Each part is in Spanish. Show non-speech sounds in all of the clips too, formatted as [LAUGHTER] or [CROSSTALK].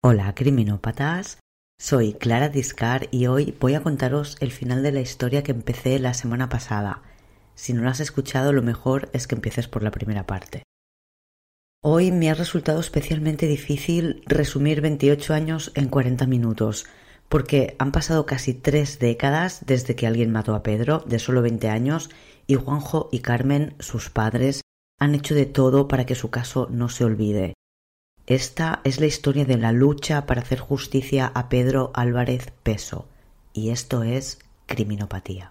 Hola, criminópatas. Soy Clara Discar y hoy voy a contaros el final de la historia que empecé la semana pasada. Si no lo has escuchado, lo mejor es que empieces por la primera parte. Hoy me ha resultado especialmente difícil resumir 28 años en 40 minutos, porque han pasado casi tres décadas desde que alguien mató a Pedro, de solo 20 años, y Juanjo y Carmen, sus padres, han hecho de todo para que su caso no se olvide. Esta es la historia de la lucha para hacer justicia a Pedro Álvarez Peso, y esto es criminopatía.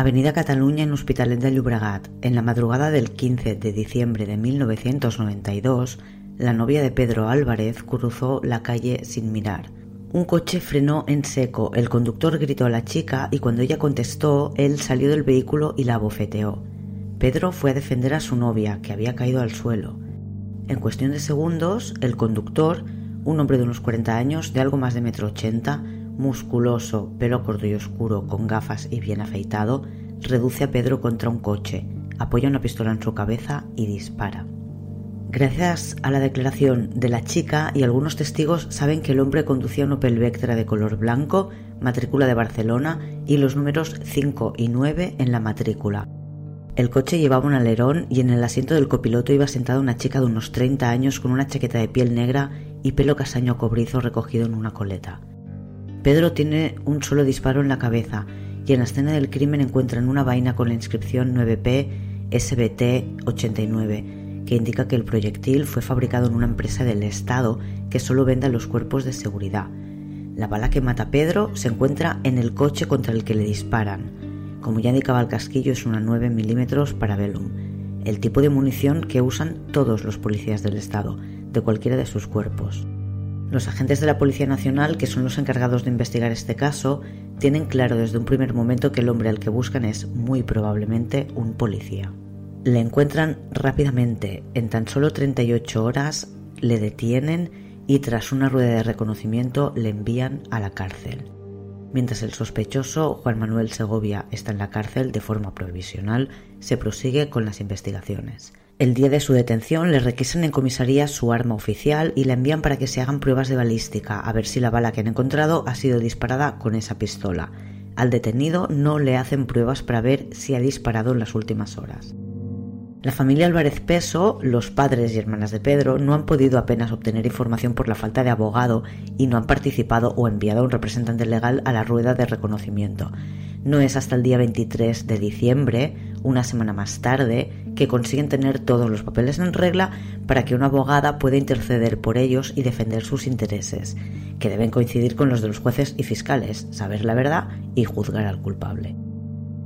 Avenida Cataluña en Hospitalet de Llobregat. En la madrugada del 15 de diciembre de 1992, la novia de Pedro Álvarez cruzó la calle sin mirar. Un coche frenó en seco, el conductor gritó a la chica y cuando ella contestó, él salió del vehículo y la abofeteó. Pedro fue a defender a su novia, que había caído al suelo. En cuestión de segundos, el conductor, un hombre de unos 40 años, de algo más de metro ochenta, musculoso, pelo corto y oscuro, con gafas y bien afeitado, reduce a Pedro contra un coche, apoya una pistola en su cabeza y dispara. Gracias a la declaración de la chica y algunos testigos saben que el hombre conducía un Opel Vectra de color blanco, matrícula de Barcelona y los números 5 y 9 en la matrícula. El coche llevaba un alerón y en el asiento del copiloto iba sentada una chica de unos 30 años con una chaqueta de piel negra y pelo castaño cobrizo recogido en una coleta. Pedro tiene un solo disparo en la cabeza y en la escena del crimen encuentran una vaina con la inscripción 9P SBT 89 que indica que el proyectil fue fabricado en una empresa del Estado que solo vende a los cuerpos de seguridad. La bala que mata a Pedro se encuentra en el coche contra el que le disparan. Como ya indicaba el casquillo, es una 9 milímetros para Velum, el tipo de munición que usan todos los policías del Estado, de cualquiera de sus cuerpos. Los agentes de la Policía Nacional, que son los encargados de investigar este caso, tienen claro desde un primer momento que el hombre al que buscan es muy probablemente un policía. Le encuentran rápidamente, en tan solo 38 horas le detienen y tras una rueda de reconocimiento le envían a la cárcel. Mientras el sospechoso Juan Manuel Segovia está en la cárcel de forma provisional, se prosigue con las investigaciones. El día de su detención le requisan en comisaría su arma oficial y la envían para que se hagan pruebas de balística, a ver si la bala que han encontrado ha sido disparada con esa pistola. Al detenido no le hacen pruebas para ver si ha disparado en las últimas horas. La familia Álvarez Peso, los padres y hermanas de Pedro, no han podido apenas obtener información por la falta de abogado y no han participado o enviado a un representante legal a la rueda de reconocimiento. No es hasta el día 23 de diciembre, una semana más tarde, que consiguen tener todos los papeles en regla para que una abogada pueda interceder por ellos y defender sus intereses, que deben coincidir con los de los jueces y fiscales, saber la verdad y juzgar al culpable.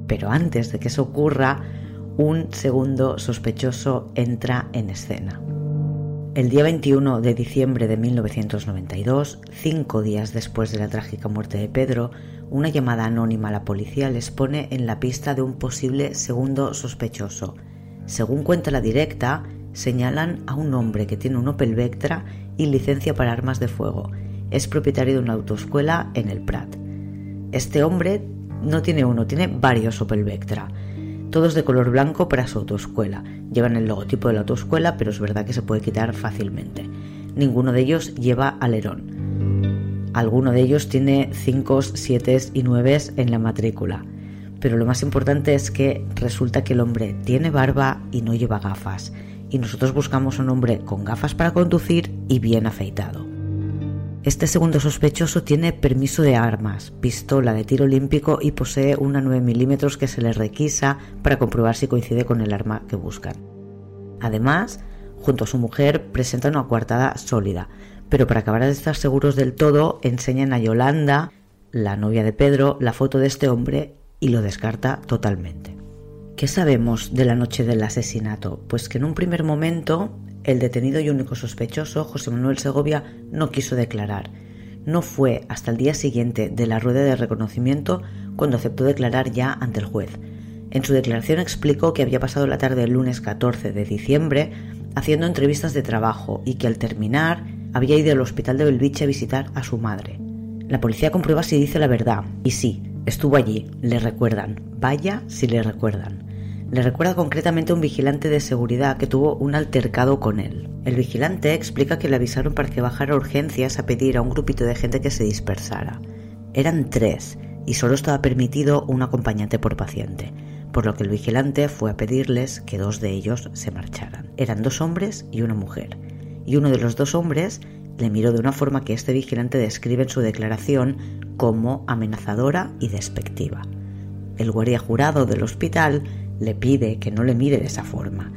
Pero antes de que eso ocurra, un segundo sospechoso entra en escena. El día 21 de diciembre de 1992, cinco días después de la trágica muerte de Pedro, una llamada anónima a la policía les pone en la pista de un posible segundo sospechoso, según cuenta la directa, señalan a un hombre que tiene un Opel Vectra y licencia para armas de fuego. Es propietario de una autoescuela en el Prat. Este hombre no tiene uno, tiene varios Opel Vectra. Todos de color blanco para su autoescuela. Llevan el logotipo de la autoescuela, pero es verdad que se puede quitar fácilmente. Ninguno de ellos lleva alerón. Alguno de ellos tiene 5, 7 y 9 en la matrícula pero lo más importante es que resulta que el hombre tiene barba y no lleva gafas, y nosotros buscamos un hombre con gafas para conducir y bien afeitado. Este segundo sospechoso tiene permiso de armas, pistola de tiro olímpico y posee una 9 milímetros que se le requisa para comprobar si coincide con el arma que buscan. Además, junto a su mujer, presenta una coartada sólida, pero para acabar de estar seguros del todo, enseñan a Yolanda, la novia de Pedro, la foto de este hombre y lo descarta totalmente. ¿Qué sabemos de la noche del asesinato? Pues que en un primer momento el detenido y único sospechoso, José Manuel Segovia, no quiso declarar. No fue hasta el día siguiente de la rueda de reconocimiento cuando aceptó declarar ya ante el juez. En su declaración explicó que había pasado la tarde del lunes 14 de diciembre haciendo entrevistas de trabajo y que al terminar había ido al hospital de Belviche a visitar a su madre. La policía comprueba si dice la verdad, y sí, estuvo allí, le recuerdan, vaya si le recuerdan. Le recuerda concretamente a un vigilante de seguridad que tuvo un altercado con él. El vigilante explica que le avisaron para que bajara a urgencias a pedir a un grupito de gente que se dispersara. Eran tres, y solo estaba permitido un acompañante por paciente, por lo que el vigilante fue a pedirles que dos de ellos se marcharan. Eran dos hombres y una mujer y uno de los dos hombres le miró de una forma que este vigilante describe en su declaración como amenazadora y despectiva. El guardia jurado del hospital le pide que no le mire de esa forma,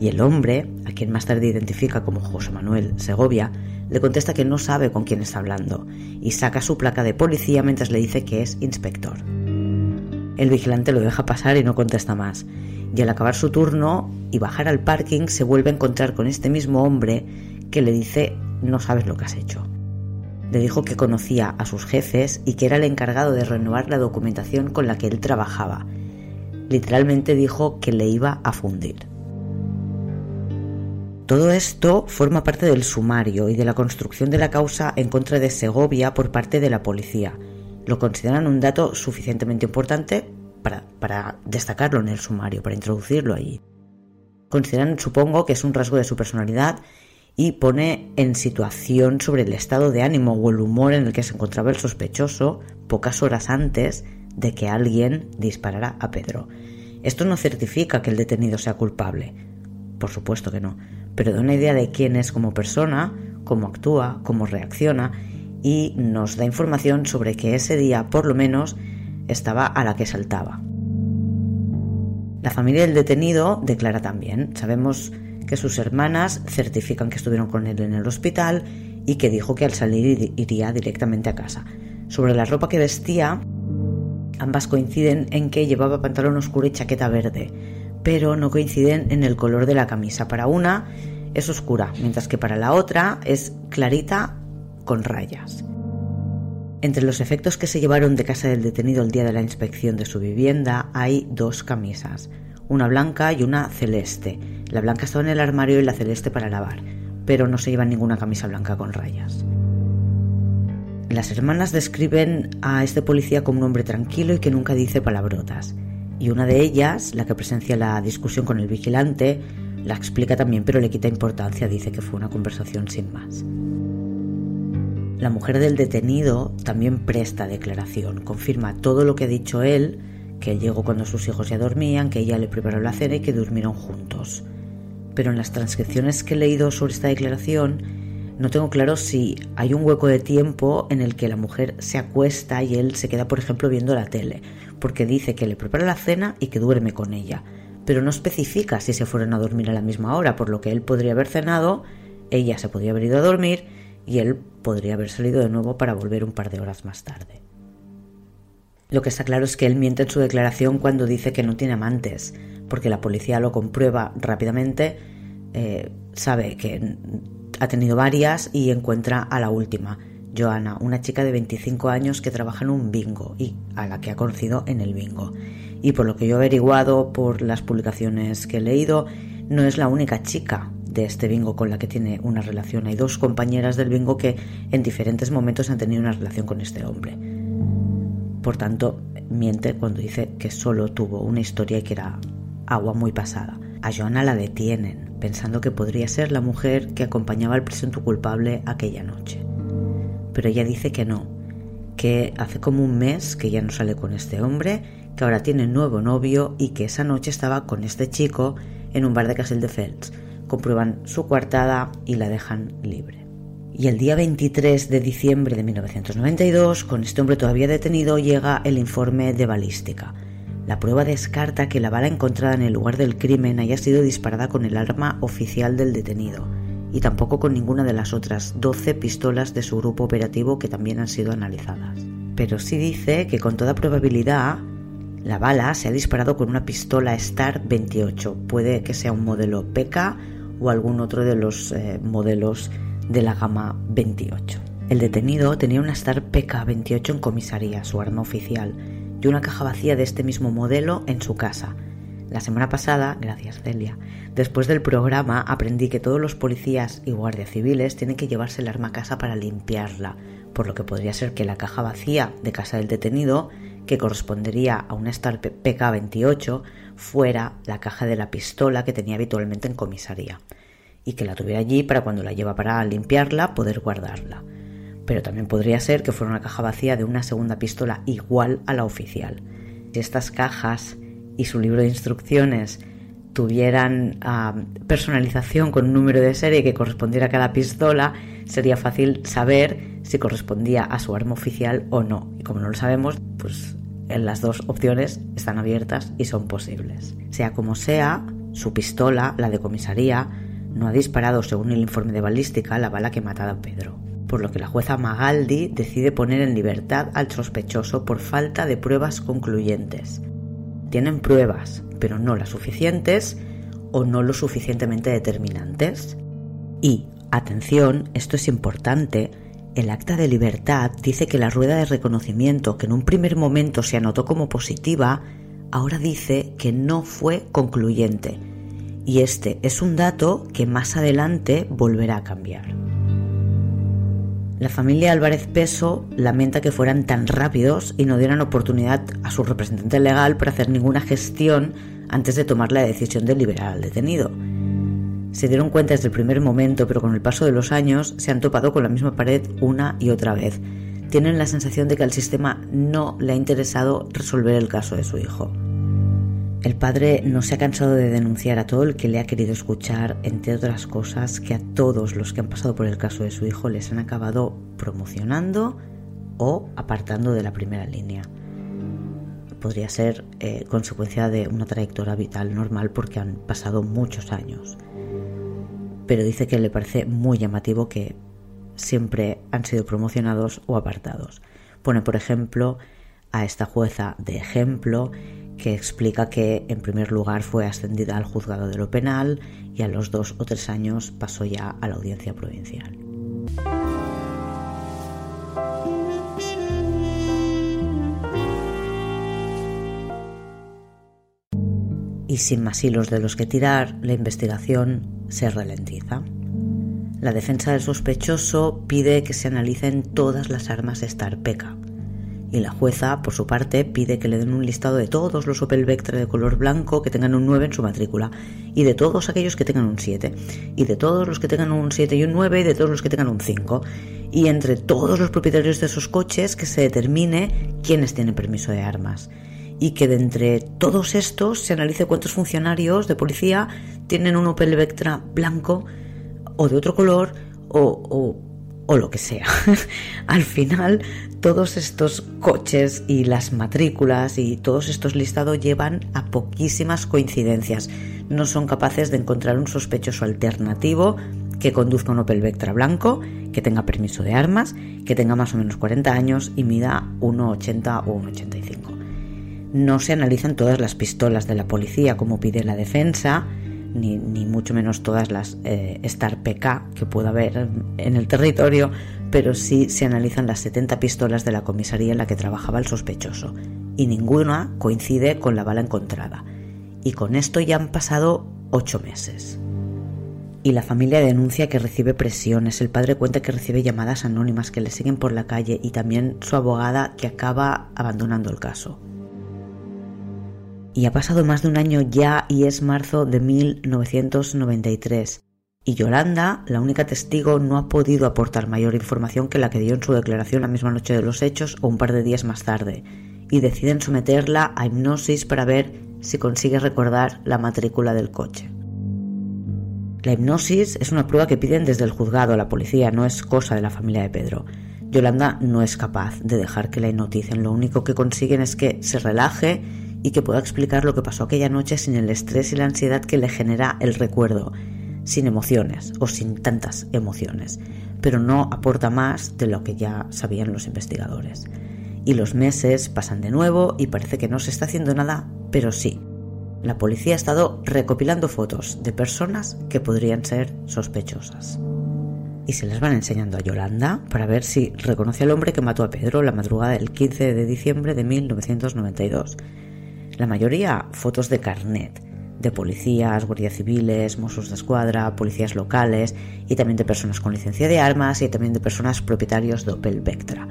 y el hombre, a quien más tarde identifica como José Manuel Segovia, le contesta que no sabe con quién está hablando, y saca su placa de policía mientras le dice que es inspector. El vigilante lo deja pasar y no contesta más, y al acabar su turno y bajar al parking se vuelve a encontrar con este mismo hombre que le dice no sabes lo que has hecho. Le dijo que conocía a sus jefes y que era el encargado de renovar la documentación con la que él trabajaba. Literalmente dijo que le iba a fundir. Todo esto forma parte del sumario y de la construcción de la causa en contra de Segovia por parte de la policía. Lo consideran un dato suficientemente importante para, para destacarlo en el sumario, para introducirlo allí. Consideran, supongo, que es un rasgo de su personalidad y pone en situación sobre el estado de ánimo o el humor en el que se encontraba el sospechoso pocas horas antes de que alguien disparara a Pedro. Esto no certifica que el detenido sea culpable, por supuesto que no, pero da una idea de quién es como persona, cómo actúa, cómo reacciona y nos da información sobre que ese día, por lo menos, estaba a la que saltaba. La familia del detenido declara también, sabemos que sus hermanas certifican que estuvieron con él en el hospital y que dijo que al salir iría directamente a casa. Sobre la ropa que vestía, ambas coinciden en que llevaba pantalón oscuro y chaqueta verde, pero no coinciden en el color de la camisa. Para una es oscura, mientras que para la otra es clarita con rayas. Entre los efectos que se llevaron de casa del detenido el día de la inspección de su vivienda hay dos camisas, una blanca y una celeste. La blanca estaba en el armario y la celeste para lavar, pero no se lleva ninguna camisa blanca con rayas. Las hermanas describen a este policía como un hombre tranquilo y que nunca dice palabrotas. Y una de ellas, la que presencia la discusión con el vigilante, la explica también pero le quita importancia, dice que fue una conversación sin más. La mujer del detenido también presta declaración, confirma todo lo que ha dicho él, que llegó cuando sus hijos ya dormían, que ella le preparó la cena y que durmieron juntos. Pero en las transcripciones que he leído sobre esta declaración no tengo claro si hay un hueco de tiempo en el que la mujer se acuesta y él se queda, por ejemplo, viendo la tele, porque dice que le prepara la cena y que duerme con ella, pero no especifica si se fueron a dormir a la misma hora, por lo que él podría haber cenado, ella se podría haber ido a dormir y él podría haber salido de nuevo para volver un par de horas más tarde. Lo que está claro es que él miente en su declaración cuando dice que no tiene amantes, porque la policía lo comprueba rápidamente, eh, sabe que ha tenido varias y encuentra a la última, Joana, una chica de 25 años que trabaja en un bingo y a la que ha conocido en el bingo. Y por lo que yo he averiguado por las publicaciones que he leído, no es la única chica de este bingo con la que tiene una relación. Hay dos compañeras del bingo que en diferentes momentos han tenido una relación con este hombre. Por tanto, miente cuando dice que solo tuvo una historia y que era agua muy pasada. A Joana la detienen, pensando que podría ser la mujer que acompañaba al presunto culpable aquella noche. Pero ella dice que no, que hace como un mes que ya no sale con este hombre, que ahora tiene nuevo novio y que esa noche estaba con este chico en un bar de Castelldefels. Comprueban su coartada y la dejan libre. Y el día 23 de diciembre de 1992, con este hombre todavía detenido, llega el informe de balística. La prueba descarta que la bala encontrada en el lugar del crimen haya sido disparada con el arma oficial del detenido, y tampoco con ninguna de las otras 12 pistolas de su grupo operativo que también han sido analizadas. Pero sí dice que con toda probabilidad La bala se ha disparado con una pistola Star 28, puede que sea un modelo PK o algún otro de los eh, modelos de la gama 28. El detenido tenía una Star PK-28 en comisaría, su arma oficial, y una caja vacía de este mismo modelo en su casa. La semana pasada, gracias Celia, después del programa aprendí que todos los policías y guardias civiles tienen que llevarse el arma a casa para limpiarla, por lo que podría ser que la caja vacía de casa del detenido, que correspondería a una Star PK-28, fuera la caja de la pistola que tenía habitualmente en comisaría, y que la tuviera allí para cuando la lleva para limpiarla poder guardarla pero también podría ser que fuera una caja vacía de una segunda pistola igual a la oficial. Si estas cajas y su libro de instrucciones tuvieran ah, personalización con un número de serie que correspondiera a cada pistola, sería fácil saber si correspondía a su arma oficial o no. Y como no lo sabemos, pues en las dos opciones están abiertas y son posibles. Sea como sea, su pistola, la de comisaría, no ha disparado, según el informe de balística, la bala que ha matado a Pedro por lo que la jueza Magaldi decide poner en libertad al sospechoso por falta de pruebas concluyentes. Tienen pruebas, pero no las suficientes o no lo suficientemente determinantes. Y, atención, esto es importante, el acta de libertad dice que la rueda de reconocimiento que en un primer momento se anotó como positiva, ahora dice que no fue concluyente. Y este es un dato que más adelante volverá a cambiar. La familia Álvarez Peso lamenta que fueran tan rápidos y no dieran oportunidad a su representante legal para hacer ninguna gestión antes de tomar la decisión de liberar al detenido. Se dieron cuenta desde el primer momento, pero con el paso de los años se han topado con la misma pared una y otra vez. Tienen la sensación de que al sistema no le ha interesado resolver el caso de su hijo. El padre no se ha cansado de denunciar a todo el que le ha querido escuchar, entre otras cosas, que a todos los que han pasado por el caso de su hijo les han acabado promocionando o apartando de la primera línea. Podría ser eh, consecuencia de una trayectoria vital normal porque han pasado muchos años. Pero dice que le parece muy llamativo que siempre han sido promocionados o apartados. Pone, por ejemplo, a esta jueza de ejemplo que explica que en primer lugar fue ascendida al juzgado de lo penal y a los dos o tres años pasó ya a la audiencia provincial. Y sin más hilos de los que tirar, la investigación se ralentiza. La defensa del sospechoso pide que se analicen todas las armas Star-PECA y la jueza, por su parte, pide que le den un listado de todos los Opel Vectra de color blanco que tengan un 9 en su matrícula, y de todos aquellos que tengan un 7, y de todos los que tengan un 7 y un 9, y de todos los que tengan un 5. Y entre todos los propietarios de esos coches que se determine quiénes tienen permiso de armas. Y que de entre todos estos se analice cuántos funcionarios de policía tienen un Opel Vectra blanco o de otro color o, o o lo que sea. [LAUGHS] Al final, todos estos coches y las matrículas y todos estos listados llevan a poquísimas coincidencias. No son capaces de encontrar un sospechoso alternativo que conduzca un Opel Vectra blanco, que tenga permiso de armas, que tenga más o menos 40 años y mida 1,80 o 1,85. No se analizan todas las pistolas de la policía como pide la defensa, ni, mucho menos todas las eh, Star PK que pueda haber en el territorio, pero sí se analizan las 70 pistolas de la comisaría en la que trabajaba el sospechoso, y ninguna coincide con la bala encontrada. Y con esto ya han pasado ocho meses. Y la familia denuncia que recibe presiones, el padre cuenta que recibe llamadas anónimas que le siguen por la calle y también su abogada que acaba abandonando el caso. Y ha pasado más de un año ya y es marzo de 1993. Y Yolanda, la única testigo, no ha podido aportar mayor información que la que dio en su declaración la misma noche de los hechos o un par de días más tarde, y deciden someterla a hipnosis para ver si consigue recordar la matrícula del coche. La hipnosis es una prueba que piden desde el juzgado a la policía, no es cosa de la familia de Pedro. Yolanda no es capaz de dejar que la hipnoticen, lo único que consiguen es que se relaje y que pueda explicar lo que pasó aquella noche sin el estrés y la ansiedad que le genera el recuerdo, sin emociones o sin tantas emociones, pero no aporta más de lo que ya sabían los investigadores. Y los meses pasan de nuevo y parece que no se está haciendo nada, pero sí. La policía ha estado recopilando fotos de personas que podrían ser sospechosas. Y se les van enseñando a Yolanda para ver si reconoce al hombre que mató a Pedro la madrugada del 15 de diciembre de 1992. La mayoría fotos de carnet, de policías, guardias civiles, mozos de escuadra, policías locales y también de personas con licencia de armas y también de personas propietarios de Opel Vectra.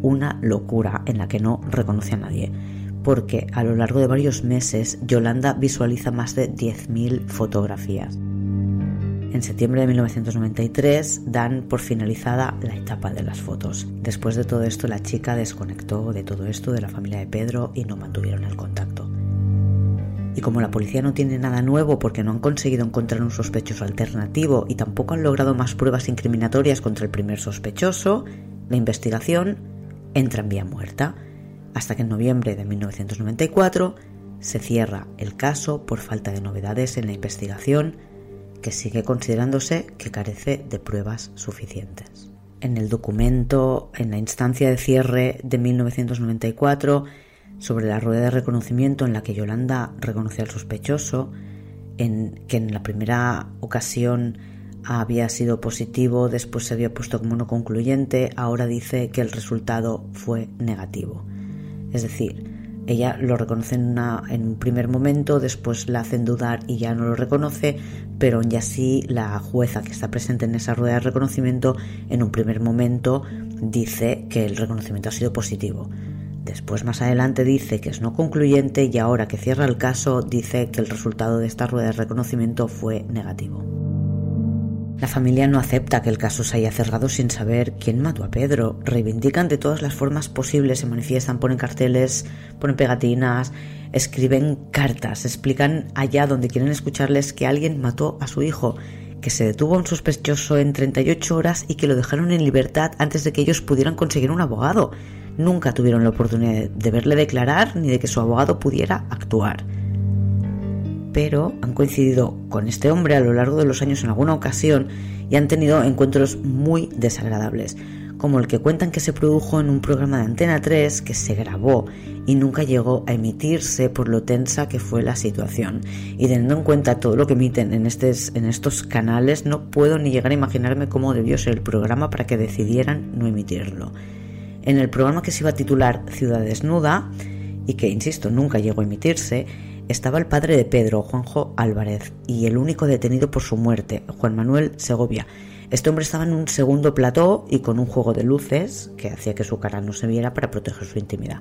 Una locura en la que no reconoce a nadie, porque a lo largo de varios meses Yolanda visualiza más de 10.000 fotografías. En septiembre de 1993 dan por finalizada la etapa de las fotos. Después de todo esto, la chica desconectó de todo esto de la familia de Pedro y no mantuvieron el contacto. Y como la policía no tiene nada nuevo porque no han conseguido encontrar un sospechoso alternativo y tampoco han logrado más pruebas incriminatorias contra el primer sospechoso, la investigación entra en vía muerta, hasta que en noviembre de 1994 se cierra el caso por falta de novedades en la investigación que sigue considerándose que carece de pruebas suficientes. En el documento, en la instancia de cierre de 1994, sobre la rueda de reconocimiento en la que Yolanda reconoce al sospechoso, en que en la primera ocasión había sido positivo, después se había puesto como no concluyente, ahora dice que el resultado fue negativo. Es decir, ella lo reconoce en, en, un primer momento, después la hacen dudar y ya no lo reconoce, pero aún así la jueza que está presente en esa rueda de reconocimiento en un primer momento dice que el reconocimiento ha sido positivo. Después más adelante dice que es no concluyente y ahora que cierra el caso dice que el resultado de esta rueda de reconocimiento fue negativo. La familia no acepta que el caso se haya cerrado sin saber quién mató a Pedro. Reivindican de todas las formas posibles, se manifiestan, ponen carteles, ponen pegatinas, escriben cartas, explican allá donde quieren escucharles que alguien mató a su hijo, que se detuvo a un sospechoso en 38 horas y que lo dejaron en libertad antes de que ellos pudieran conseguir un abogado nunca tuvieron la oportunidad de verle declarar ni de que su abogado pudiera actuar. Pero han coincidido con este hombre a lo largo de los años en alguna ocasión y han tenido encuentros muy desagradables, como el que cuentan que se produjo en un programa de Antena 3 que se grabó y nunca llegó a emitirse por lo tensa que fue la situación. Y teniendo en cuenta todo lo que emiten en, en estos canales, no puedo ni llegar a imaginarme cómo debió ser el programa para que decidieran no emitirlo en el programa que se iba a titular Ciudad Desnuda, y que, insisto, nunca llegó a emitirse, estaba el padre de Pedro, Juanjo Álvarez, y el único detenido por su muerte, Juan Manuel Segovia. Este hombre estaba en un segundo plató y con un juego de luces que hacía que su cara no se viera para proteger su intimidad.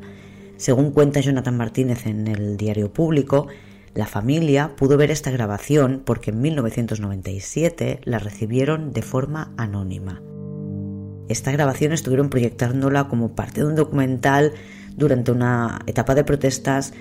Según cuenta Jonathan Martínez en el diario público, la familia pudo ver esta grabación porque en 1997 la recibieron de forma anónima. Esta grabación estuvieron proyectándola como parte de un documental durante una etapa de protestas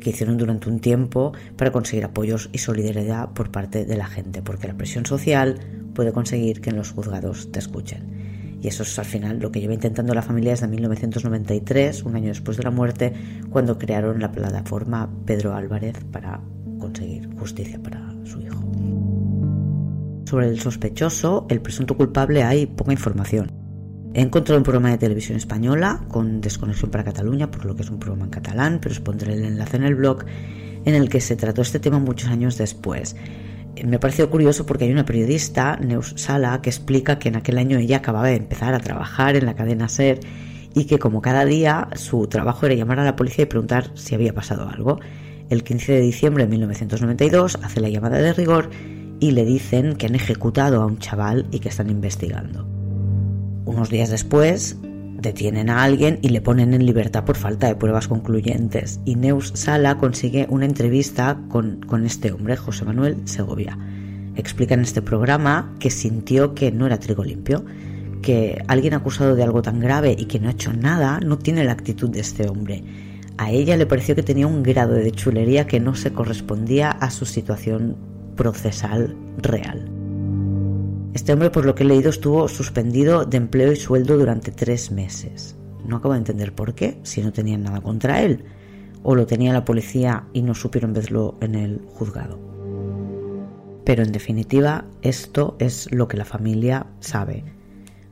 que hicieron durante un tiempo para conseguir apoyos y solidaridad por parte de la gente, porque la presión social puede conseguir que en los juzgados te escuchen. Y eso es al final lo que lleva intentando la familia desde 1993, un año después de la muerte, cuando crearon la plataforma Pedro Álvarez para conseguir justicia para su hijo. Sobre el sospechoso, el presunto culpable, hay poca información. He encontrado un programa de televisión española con Desconexión para Cataluña, por lo que es un programa en catalán, pero os pondré el enlace en el blog, en el que se trató este tema muchos años después. Eh, me ha parecido curioso porque hay una periodista, Neus Sala, que explica que en aquel año ella acababa de empezar a trabajar en la cadena SER y que como cada día su trabajo era llamar a la policía y preguntar si había pasado algo. El 15 de diciembre de 1992 hace la llamada de rigor y le dicen que han ejecutado a un chaval y que están investigando. Unos días después detienen a alguien y le ponen en libertad por falta de pruebas concluyentes. Y Neus Sala consigue una entrevista con, con este hombre, José Manuel Segovia. Explica en este programa que sintió que no era trigo limpio, que alguien acusado de algo tan grave y que no ha hecho nada no tiene la actitud de este hombre. A ella le pareció que tenía un grado de chulería que no se correspondía a su situación procesal real. Este hombre, por lo que he leído, estuvo suspendido de empleo y sueldo durante tres meses. No acabo de entender por qué, si no tenían nada contra él, o lo tenía la policía y no supieron verlo en el juzgado. Pero en definitiva, esto es lo que la familia sabe,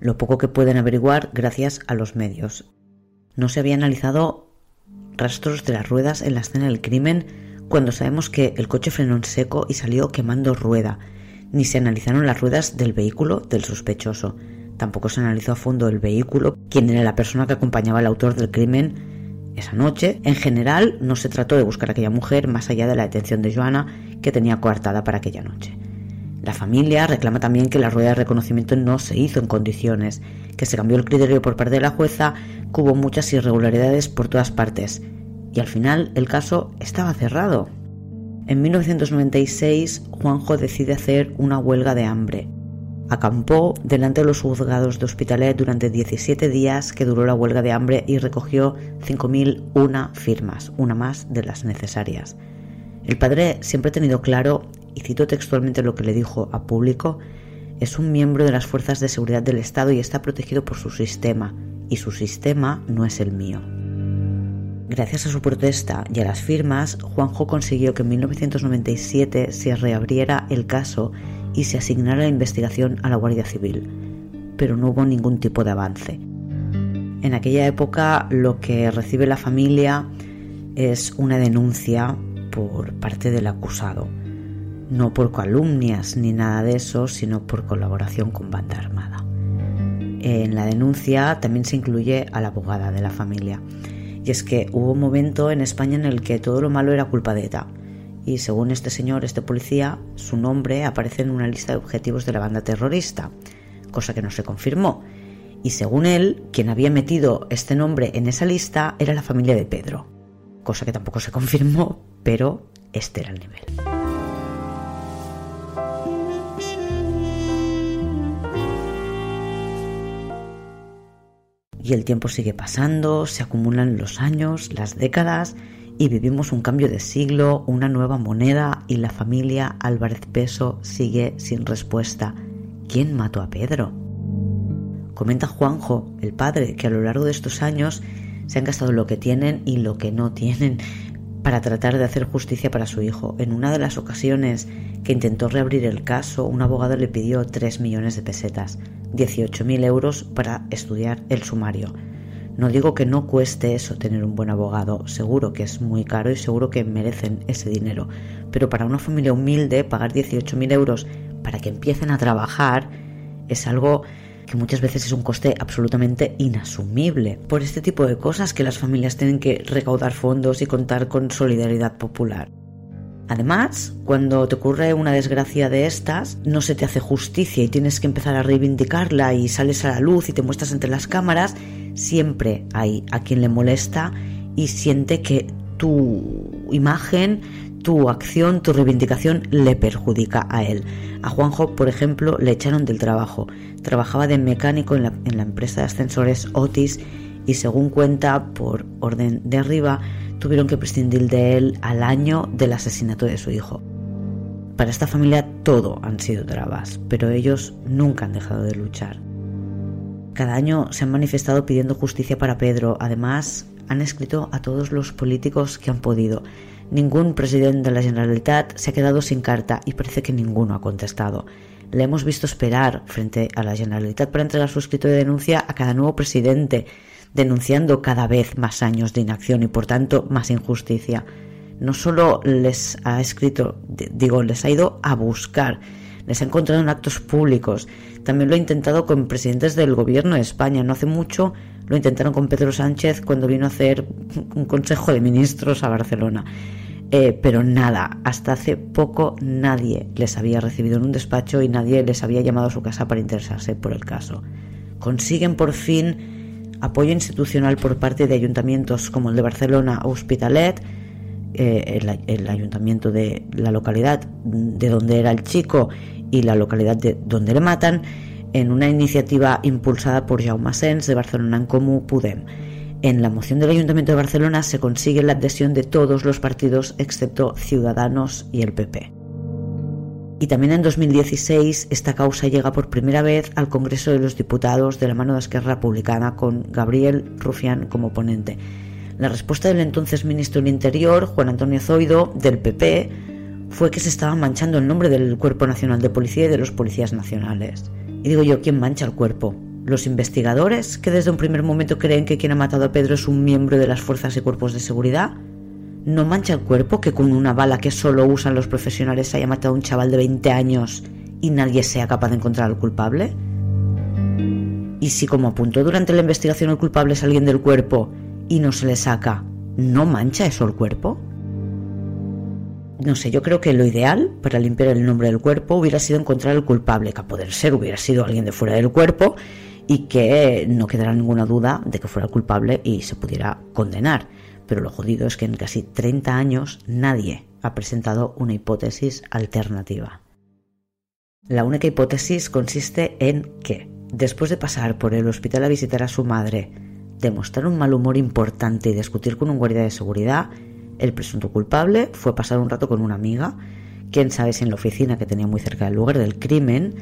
lo poco que pueden averiguar gracias a los medios. No se había analizado rastros de las ruedas en la escena del crimen cuando sabemos que el coche frenó en seco y salió quemando rueda. Ni se analizaron las ruedas del vehículo del sospechoso. Tampoco se analizó a fondo el vehículo, quién era la persona que acompañaba al autor del crimen esa noche. En general, no se trató de buscar a aquella mujer más allá de la detención de Joana, que tenía coartada para aquella noche. La familia reclama también que la rueda de reconocimiento no se hizo en condiciones, que se cambió el criterio por parte de la jueza, que hubo muchas irregularidades por todas partes. Y al final el caso estaba cerrado. En 1996, Juanjo decide hacer una huelga de hambre. Acampó delante de los juzgados de Hospitalet durante 17 días que duró la huelga de hambre y recogió 5.001 firmas, una más de las necesarias. El padre siempre ha tenido claro, y cito textualmente lo que le dijo a público, es un miembro de las fuerzas de seguridad del Estado y está protegido por su sistema, y su sistema no es el mío. Gracias a su protesta y a las firmas, Juanjo consiguió que en 1997 se reabriera el caso y se asignara la investigación a la Guardia Civil, pero no hubo ningún tipo de avance. En aquella época lo que recibe la familia es una denuncia por parte del acusado, no por calumnias ni nada de eso, sino por colaboración con banda armada. En la denuncia también se incluye a la abogada de la familia. Y es que hubo un momento en España en el que todo lo malo era culpa de ETA, y según este señor, este policía, su nombre aparece en una lista de objetivos de la banda terrorista, cosa que no se confirmó. Y según él, quien había metido este nombre en esa lista era la familia de Pedro, cosa que tampoco se confirmó, pero este era el nivel. Y el tiempo sigue pasando, se acumulan los años, las décadas, y vivimos un cambio de siglo, una nueva moneda y la familia Álvarez Peso sigue sin respuesta. ¿Quién mató a Pedro? Comenta Juanjo, el padre, que a lo largo de estos años se han gastado lo que tienen y lo que no tienen para tratar de hacer justicia para su hijo. En una de las ocasiones que intentó reabrir el caso, un abogado le pidió 3 millones de pesetas, 18.000 euros para estudiar el sumario. No digo que no cueste eso tener un buen abogado, seguro que es muy caro y seguro que merecen ese dinero, pero para una familia humilde pagar 18.000 euros para que empiecen a trabajar es algo que muchas veces es un coste absolutamente inasumible por este tipo de cosas que las familias tienen que recaudar fondos y contar con solidaridad popular. Además, cuando te ocurre una desgracia de estas, no se te hace justicia y tienes que empezar a reivindicarla y sales a la luz y te muestras entre las cámaras, siempre hay a quien le molesta y siente que tu imagen, tu acción, tu reivindicación le perjudica a él. A Juanjo, por ejemplo, le echaron del trabajo. Trabajaba de mecánico en la, empresa de ascensores Otis y según cuenta por orden de arriba, tuvieron que prescindir de él al año del asesinato de su hijo. Para esta familia todo han sido trabas, pero ellos nunca han dejado de luchar. Cada año se han manifestado pidiendo justicia para Pedro. Además, han escrito a todos los políticos que han podido. Ningún presidente de la Generalitat se ha quedado sin carta y parece que ninguno ha contestado. Le hemos visto esperar frente a la Generalitat para entregar su escrito de denuncia a cada nuevo presidente denunciando cada vez más años de inacción y por tanto más injusticia. No solo les ha escrito, digo, les ha ido a buscar, les ha encontrado en actos públicos. También lo ha intentado con presidentes del gobierno de España. No hace mucho lo intentaron con Pedro Sánchez cuando vino a hacer un consejo de ministros a Barcelona. Eh, pero nada, hasta hace poco nadie les había recibido en un despacho y nadie les había llamado a su casa para interesarse por el caso. Consiguen por fin apoyo institucional por parte de ayuntamientos como el de Barcelona o Hospitalet, eh, el, ayuntamiento de la localidad de donde era el chico y la localidad de donde le matan, en una iniciativa impulsada por Jaume Sens de Barcelona en Comú Pudem. En la moción del Ayuntamiento de Barcelona se consigue la adhesión de todos los partidos excepto Ciudadanos y el PP. Y también en 2016 esta causa llega por primera vez al Congreso de los Diputados de la mano de Esquerra Republicana con Gabriel Rufián como ponente. La respuesta del entonces ministro del Interior, Juan Antonio Zoido, del PP, fue que se estaba manchando el nombre del Cuerpo Nacional de Policía y de los policías nacionales. Y digo yo, ¿quién mancha el cuerpo? Los investigadores, que desde un primer momento creen que quien ha matado a Pedro es un miembro de las fuerzas y cuerpos de seguridad, no mancha el cuerpo que con una bala que solo usan los profesionales haya matado a un chaval de 20 años y nadie sea capaz de encontrar al culpable. Y si como apuntó durante la investigación el culpable es alguien del cuerpo y no se le saca, ¿no mancha eso el cuerpo? No sé, yo creo que lo ideal para limpiar el nombre del cuerpo hubiera sido encontrar al culpable, que a poder ser hubiera sido alguien de fuera del cuerpo y que no quedara ninguna duda de que fuera culpable y se pudiera condenar. Pero lo jodido es que en casi 30 años nadie ha presentado una hipótesis alternativa. La única hipótesis consiste en que, después de pasar por el hospital a visitar a su madre, demostrar un mal humor importante y discutir con un guardia de seguridad, el presunto culpable fue pasar un rato con una amiga, quién sabe si en la oficina que tenía muy cerca del lugar del crimen,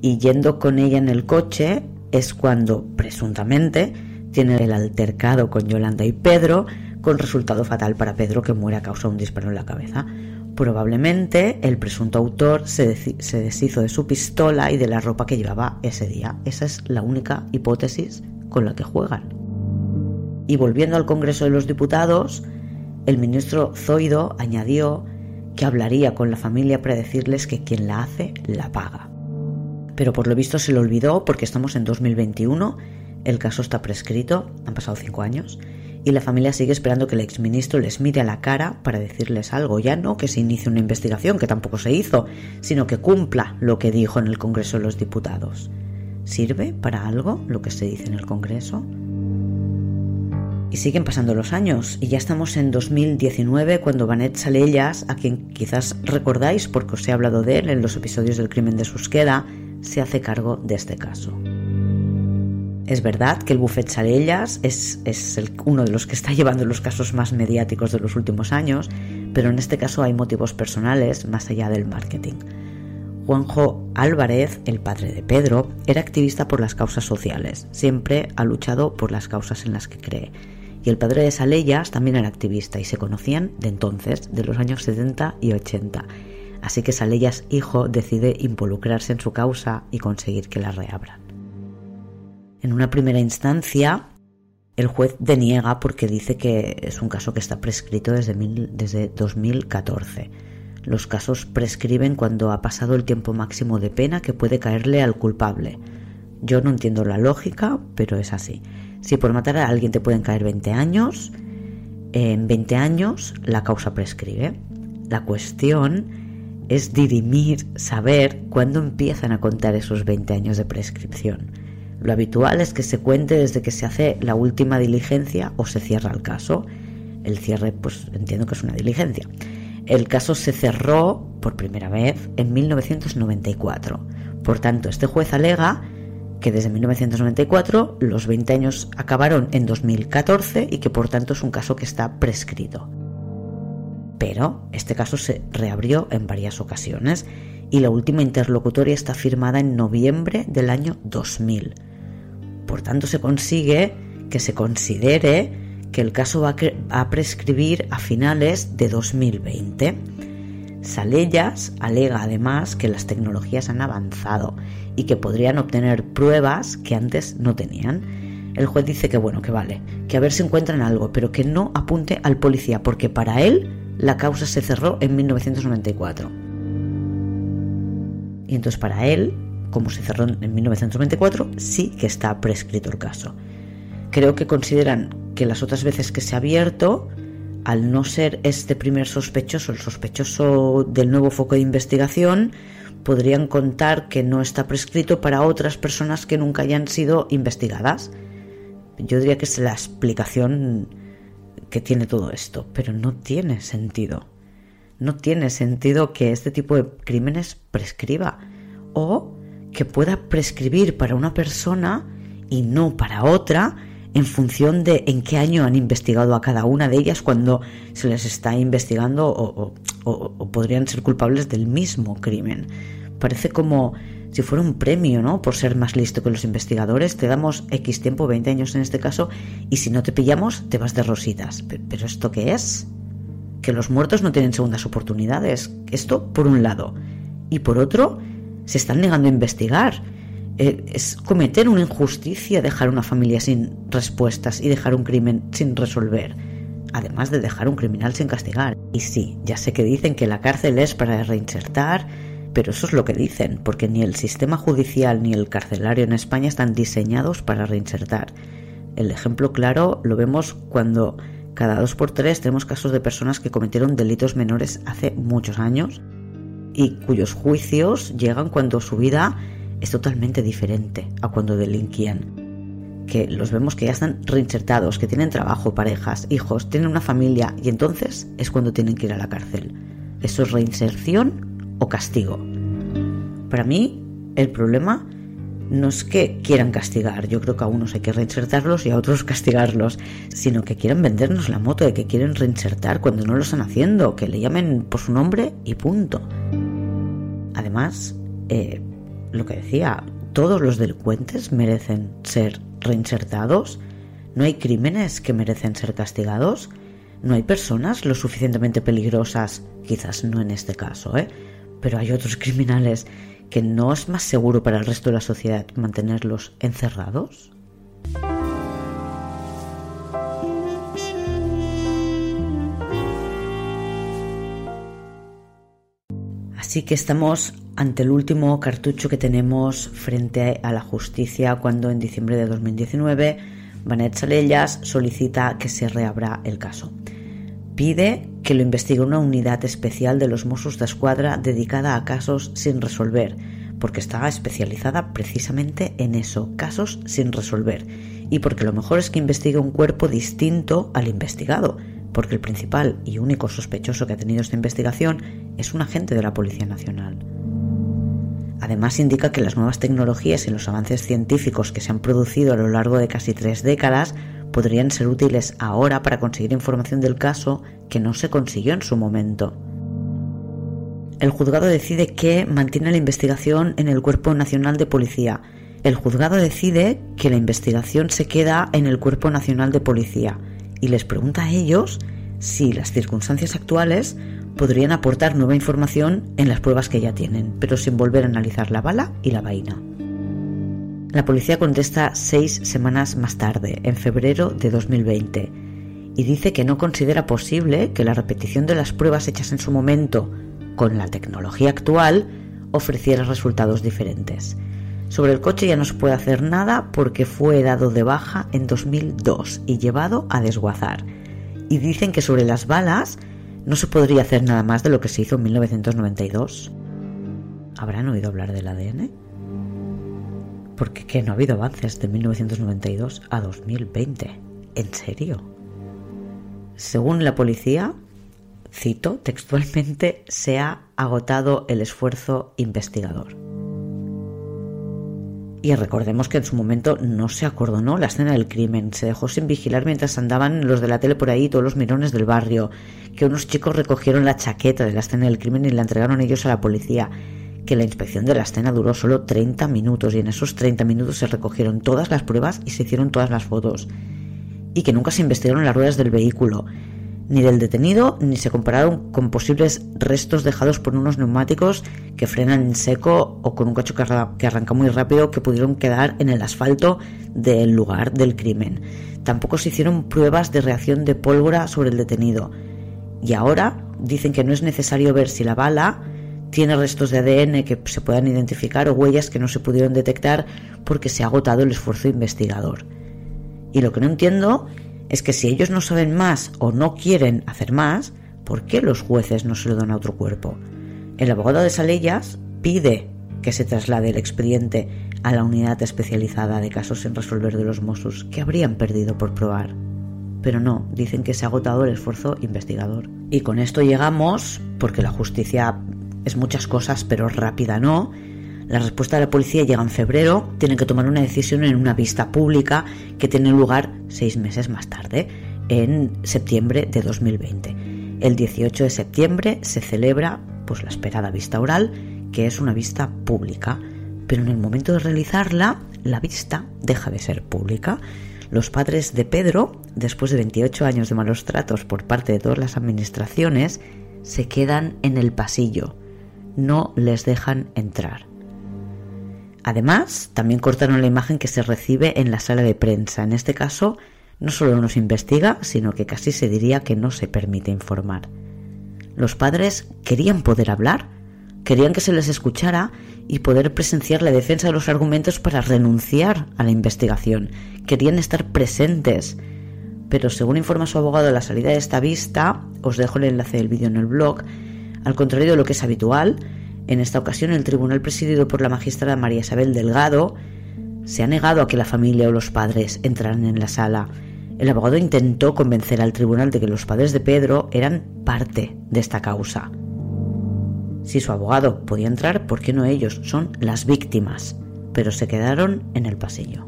y yendo con ella en el coche es cuando, presuntamente, tiene el altercado con Yolanda y Pedro, con resultado fatal para Pedro que muere a causa de un disparo en la cabeza. Probablemente el presunto autor se, se deshizo de su pistola y de la ropa que llevaba ese día. Esa es la única hipótesis con la que juegan. Y volviendo al Congreso de los Diputados, el ministro Zoido añadió que hablaría con la familia para decirles que quien la hace la paga. Pero por lo visto se lo olvidó porque estamos en 2021, el caso está prescrito, han pasado cinco años, y la familia sigue esperando que el exministro les mire a la cara para decirles algo. Ya no que se inicie una investigación, que tampoco se hizo, sino que cumpla lo que dijo en el Congreso de los Diputados. ¿Sirve para algo lo que se dice en el Congreso? Y siguen pasando los años y ya estamos en 2019 cuando Vanet Salellas, a quien quizás recordáis porque os he hablado de él en los episodios del crimen de Susqueda, se hace cargo de este caso. Es verdad que el Buffet Salellas es, es uno de los que está [LAUGHS] llevando los casos más mediáticos de los últimos años, pero en este caso hay motivos personales más allá del marketing. Juanjo Álvarez, el padre de Pedro, era activista por las causas sociales, siempre ha luchado por las causas en las que cree y el padre de Salellas también era activista y se conocían de entonces, de los años 70 y 80. Así que Salellas hijo decide involucrarse en su causa y conseguir que la reabran. En una primera instancia, el juez deniega porque dice que es un caso que está prescrito desde, desde 2014. Los casos prescriben cuando ha pasado el tiempo máximo de pena que puede caerle al culpable. Yo no entiendo la lógica, pero es así. Si por matar a alguien te pueden caer 20 años, en 20 años la causa prescribe. La cuestión es dirimir, saber cuándo empiezan a contar esos 20 años de prescripción. Lo habitual es que se cuente desde que se hace la última diligencia o se cierra el caso. El cierre, pues entiendo que es una diligencia. El caso se cerró por primera vez en 1994. Por tanto, este juez alega que desde 1994 los 20 años acabaron en 2014 y que por tanto es un caso que está prescrito. Pero este caso se reabrió en varias ocasiones y la última interlocutoria está firmada en noviembre del año 2000. Por tanto se consigue que se considere que el caso va a prescribir a finales de 2020. Salellas alega además que las tecnologías han avanzado y que podrían obtener pruebas que antes no tenían. El juez dice que bueno, que vale, que a ver si encuentran algo, pero que no apunte al policía, porque para él la causa se cerró en 1994. Y entonces para él, como se cerró en 1994, sí que está prescrito el caso. Creo que consideran que las otras veces que se ha abierto, al no ser este primer sospechoso, el sospechoso del nuevo foco de investigación, podrían contar que no está prescrito para otras personas que nunca hayan sido investigadas. Yo diría que es la explicación que tiene todo esto, pero no tiene sentido. No tiene sentido que este tipo de crímenes prescriba o que pueda prescribir para una persona y no para otra en función de en qué año han investigado a cada una de ellas cuando se les está investigando o, podrían ser culpables del mismo crimen. Parece como si fuera un premio, ¿no? Por ser más listo que los investigadores. Te damos X tiempo, 20 años en este caso, y si no te pillamos, te vas de rositas. ¿Pero esto qué es? Que los muertos no tienen segundas oportunidades. Esto por un lado. Y por otro, se están negando a investigar. Eh, es cometer una injusticia dejar una familia sin respuestas y dejar un crimen sin resolver, además de dejar un criminal sin castigar. Y sí, ya sé que dicen que la cárcel es para reinsertar, pero eso es lo que dicen, porque ni el sistema judicial ni el carcelario en España están diseñados para reinsertar. El ejemplo claro lo vemos cuando cada dos por tres tenemos casos de personas que cometieron delitos menores hace muchos años y cuyos juicios llegan cuando su vida es totalmente diferente a cuando delinquían. Que los vemos que ya están reinsertados, que tienen trabajo, parejas, hijos, tienen una familia y entonces es cuando tienen que ir a la cárcel. ¿Eso es reinserción o castigo? Para mí, el problema no es que quieran castigar, yo creo que a unos hay que reinsertarlos y a otros [LAUGHS] castigarlos, sino que quieren vendernos la moto de que quieren reinsertar cuando no lo están haciendo, que le llamen por su nombre y punto. Además, eh, lo que decía, todos los delincuentes merecen ser reinsertados, no hay crímenes que merecen ser castigados, no hay personas lo suficientemente peligrosas, quizás no en este caso, ¿eh? pero hay otros [LAUGHS] criminales que no es más seguro para el resto de la sociedad mantenerlos encerrados. Así que estamos ante el último cartucho que tenemos frente a la justicia cuando en diciembre de 2019 Vanet Salellas solicita que se reabra el caso. Pide que lo investigue una unidad especial de los Mossos de Escuadra dedicada a casos sin resolver, porque está especializada precisamente en eso, casos sin resolver, y porque lo mejor es que investigue un cuerpo distinto al investigado, porque el principal y único sospechoso que ha tenido esta investigación es un agente de la Policía Nacional. Además indica que las nuevas tecnologías y los avances científicos que se han producido a lo largo de casi tres décadas podrían ser útiles ahora para conseguir información del caso que no se consiguió en su momento. El juzgado decide que mantiene la investigación en el Cuerpo Nacional de Policía. El juzgado decide que la investigación se queda en el Cuerpo Nacional de Policía y les pregunta a ellos si las circunstancias actuales podrían aportar nueva información en las pruebas que ya tienen, pero sin volver a analizar la bala y la vaina. La policía contesta seis semanas más tarde, en febrero de 2020, y dice que no considera posible que la repetición de las pruebas hechas en su momento con la tecnología actual ofreciera resultados diferentes. Sobre el coche ya no se puede hacer nada porque fue dado de baja en 2002 y llevado a desguazar. Y dicen que sobre las balas no se podría hacer nada más de lo que se hizo en 1992. ¿Habrán oído hablar del ADN? Porque que no ha habido avances de 1992 a 2020. ¿En serio? Según la policía, cito textualmente, se ha agotado el esfuerzo investigador. Y recordemos que en su momento no se acordonó la escena del crimen, se dejó sin vigilar mientras andaban los de la tele por ahí, todos los mirones del barrio, que unos chicos recogieron la chaqueta de la escena del crimen y la entregaron ellos a la policía, que la inspección de la escena duró solo 30 minutos y en esos 30 minutos se recogieron todas las pruebas y se hicieron todas las fotos, y que nunca se investigaron las ruedas del vehículo, ni del detenido, ni se compararon con posibles restos dejados por unos neumáticos que frenan en seco o con un cacho que arranca muy rápido que pudieron quedar en el asfalto del lugar del crimen. Tampoco se hicieron pruebas de reacción de pólvora sobre el detenido. Y ahora dicen que no es necesario ver si la bala tiene restos de ADN que se puedan identificar o huellas que no se pudieron detectar porque se ha agotado el esfuerzo investigador. Y lo que no entiendo es que si ellos no saben más o no quieren hacer más, ¿por qué los jueces no se lo dan a otro cuerpo? El abogado de Salellas pide que se traslade el expediente a la unidad especializada de casos sin resolver de los Mossos que habrían perdido por probar. Pero no, dicen que se ha agotado el esfuerzo investigador. Y con esto llegamos, porque la justicia es muchas cosas, pero rápida no, la respuesta de la policía llega en febrero, tienen que tomar una decisión en una vista pública que tiene lugar seis meses más tarde, en septiembre de 2020. El 18 de septiembre se celebra pues, la esperada vista oral, que es una vista pública, pero en el momento de realizarla, la vista deja de ser pública. Los padres de Pedro, después de 28 años de malos tratos por parte de todas las administraciones, se quedan en el pasillo, no les dejan entrar. Además, también cortaron la imagen que se recibe en la sala de prensa. En este caso, no solo no se investiga, sino que casi se diría que no se permite informar. Los padres querían poder hablar, querían que se les escuchara y poder presenciar la defensa de los argumentos para renunciar a la investigación. Querían estar presentes. Pero según informa su abogado la salida de esta vista, os dejo el enlace del vídeo en el blog, al contrario de lo que es habitual, en esta ocasión el tribunal presidido por la magistrada María Isabel Delgado se ha negado a que la familia o los padres entraran en la sala. El abogado intentó convencer al tribunal de que los padres de Pedro eran parte de esta causa. Si su abogado podía entrar, ¿por qué no ellos? Son las víctimas. Pero se quedaron en el pasillo.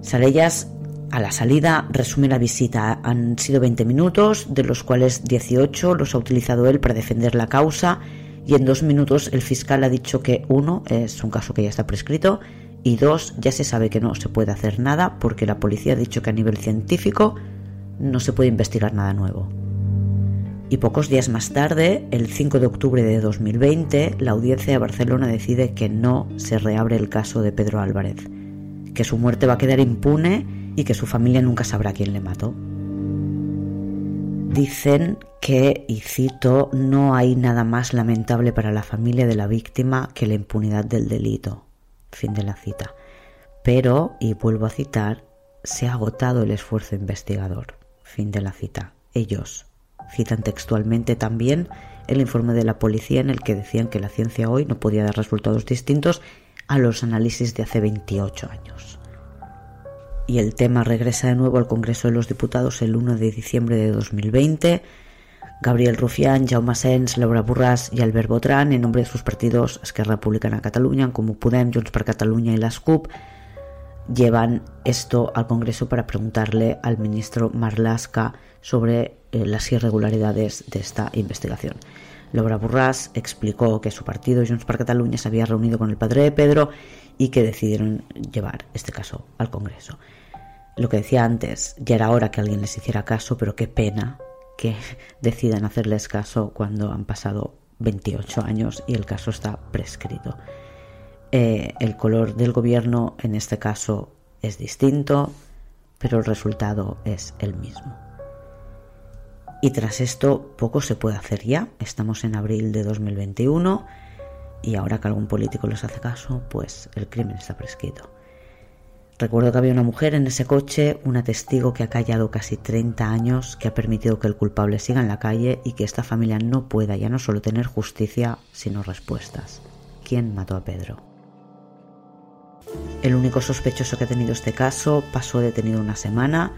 Salellas a la salida resume la visita. Han sido 20 minutos, de los cuales 18 los ha utilizado él para defender la causa y en dos minutos el fiscal ha dicho que uno es un caso que ya está prescrito y dos ya se sabe que no se puede hacer nada porque la policía ha dicho que a nivel científico no se puede investigar nada nuevo. Y pocos días más tarde, el 5 de octubre de 2020, la audiencia de Barcelona decide que no se reabre el caso de Pedro Álvarez, que su muerte va a quedar impune y que su familia nunca sabrá quién le mató. Dicen que, y cito, no hay nada más lamentable para la familia de la víctima que la impunidad del delito. Fin de la cita. Pero, y vuelvo a citar, se ha agotado el esfuerzo investigador. Fin de la cita. Ellos, Citan textualmente también el informe de la policía en el que decían que la ciencia hoy no podía dar resultados distintos a los análisis de hace 28 años. Y el tema regresa de nuevo al Congreso de los Diputados el 1 de diciembre de 2020. Gabriel Rufián, Jaume Sens, Laura Burras y Albert Botran, en nombre de sus partidos Esquerra Republicana Cataluña, como Podem, Junts per Catalunya y las CUP, llevan esto al Congreso para preguntarle al ministro Marlaska sobre eh, las irregularidades de esta investigación. Laura Burras explicó que su partido Junts per Catalunya se había reunido con el padre de Pedro y que decidieron llevar este caso al Congreso. Lo que decía antes, ya era hora que alguien les hiciera caso, pero qué pena que [LAUGHS] decidan hacerles caso cuando han pasado 28 años y el caso está prescrito. Eh, el color del gobierno en este caso es distinto, pero el resultado es el mismo. Y tras esto poco se puede hacer ya. Estamos en abril de 2021 y ahora que algún político les hace caso, pues el crimen está prescrito. Recuerdo que había una mujer en ese coche, una testigo que ha callado casi 30 años, que ha permitido que el culpable siga en la calle y que esta familia no pueda ya no solo tener justicia, sino respuestas. ¿Quién mató a Pedro? El único sospechoso que ha tenido este caso pasó detenido una semana,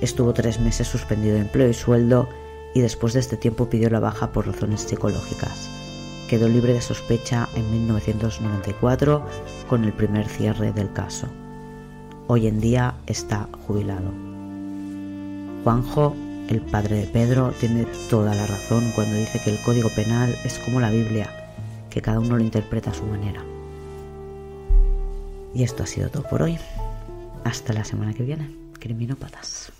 estuvo tres meses suspendido de empleo y sueldo y después de este tiempo pidió la baja por razones psicológicas. Quedó libre de sospecha en 1994 con el primer cierre del caso. Hoy en día está jubilado. Juanjo, el padre de Pedro, tiene toda la razón cuando dice que el Código Penal es como la Biblia, que cada uno lo interpreta a su manera. Y esto ha sido todo por hoy. Hasta la semana que viene. Criminópatas.